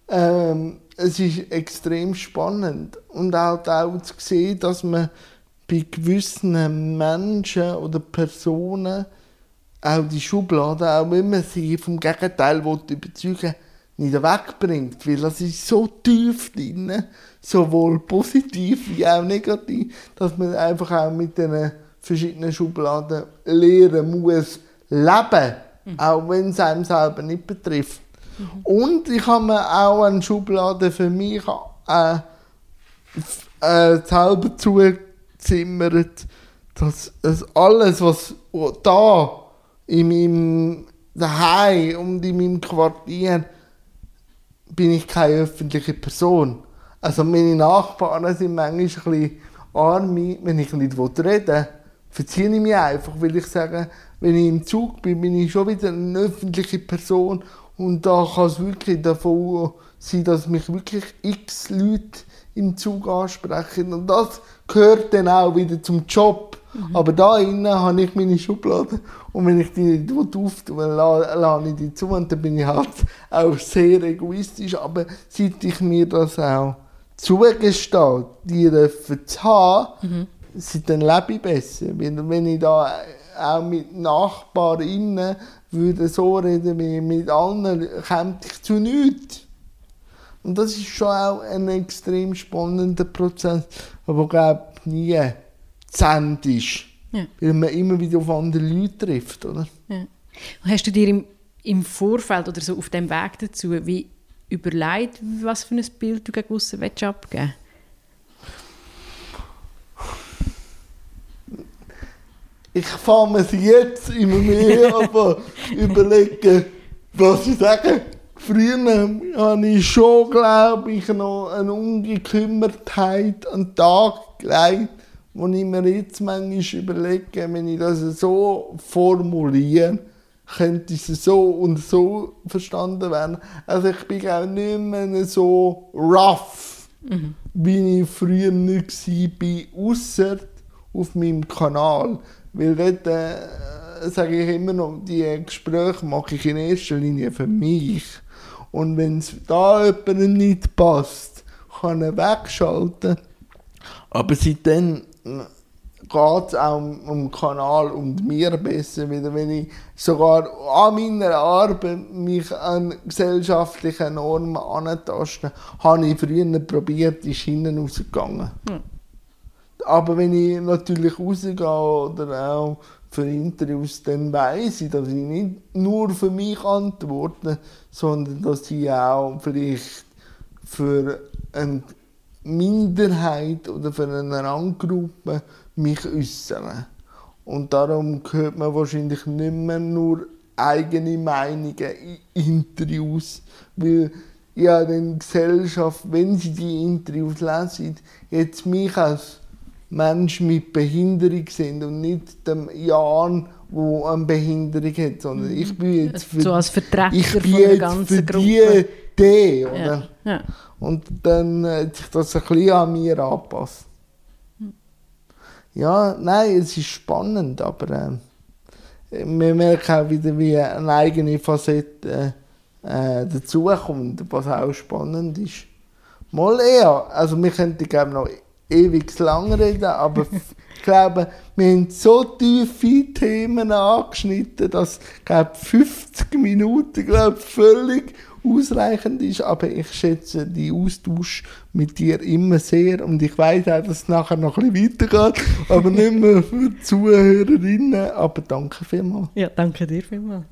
ähm, es ist extrem spannend. Und auch, auch zu sehen, dass man bei gewissen Menschen oder Personen auch die Schublade, auch wenn man sie vom Gegenteil überzeugen nicht wegbringt, weil das ist so tief drin, sowohl positiv wie auch negativ, dass man einfach auch mit den verschiedenen Schubladen lernen muss, leben, mhm. auch wenn es einem selber nicht betrifft. Mhm. Und ich habe mir auch eine Schublade für mich äh, äh, selber zugezimmert, dass es alles, was da in meinem daheim und in meinem Quartier bin ich keine öffentliche Person. Also meine Nachbarn sind manchmal ein bisschen arm, wenn ich nicht reden will, verziehe ich mich einfach, weil ich sage, wenn ich im Zug bin, bin ich schon wieder eine öffentliche Person und da kann es wirklich davon sein, dass mich wirklich x Leute im Zug ansprechen und das gehört dann auch wieder zum Job. Mhm. Aber da innen habe ich meine Schublade und wenn ich die nicht auftue, lade ich die zu und dann bin ich halt auch sehr egoistisch. Aber seit ich mir das auch zugestehe, die dürfen zu haben, mhm. dann lebe ich besser. Wenn, wenn ich da auch mit Nachbarinnen würde so reden wie mit allen, käme ich zu nichts. Und das ist schon auch ein extrem spannender Prozess, aber ich glaube nie zu Ende ist. Ja. Weil man immer wieder auf andere Leute trifft, oder? Ja. hast du dir im, im Vorfeld oder so auf dem Weg dazu wie überlegt, was für ein Bild du gegen aussen abgeben Ich fange mir jetzt immer mehr an überlegen, was ich sage. Früher habe ich schon, glaube ich, noch eine Ungekümmertheit an den Tag gelegt wo ich mir jetzt manchmal überlege, wenn ich das so formuliere, könnte es so und so verstanden werden. Also ich bin auch nicht mehr so rough, mhm. wie ich früher nicht war, außer auf meinem Kanal. Weil dort äh, sage ich immer noch, die Gespräche mache ich in erster Linie für mich. Und wenn es da jemandem nicht passt, kann er wegschalten. Aber seitdem geht es auch um, um Kanal und mir besser, wieder wenn ich sogar an meiner Arbeit mich an gesellschaftlichen Normen antaste, habe ich früher probiert, die Schienen rausgegangen. Mhm. Aber wenn ich natürlich rausgehe oder auch für Interviews, dann weiß ich, dass ich nicht nur für mich antworte, sondern dass ich auch vielleicht für einen Minderheit oder für eine Randgruppe mich äußern. Und darum hört man wahrscheinlich nicht mehr nur eigene Meinungen in Interviews, weil ja die Gesellschaft, wenn sie die Interviews lesen, jetzt mich als Mensch mit Behinderung sind und nicht dem Jan, der eine Behinderung hat, sondern ich bin jetzt für, so als Vertreter ich bin von der ganzen Gruppe. Die, oder? Ja. Ja. Und dann hat sich das ein bisschen an mir angepasst. Ja, nein, es ist spannend, aber äh, wir merken auch wieder, wie eine eigene Facette äh, dazukommt, was auch spannend ist. Mal eher, also wir könnten glaube noch ewig lang reden, aber ich glaube, wir haben so tiefe Themen angeschnitten, dass glaube 50 Minuten glaube völlig ausreichend ist, aber ich schätze die Austausch mit dir immer sehr und ich weiß auch, dass es nachher noch ein bisschen weitergeht, aber nicht mehr für die Zuhörerinnen, aber danke vielmals. Ja, danke dir vielmals.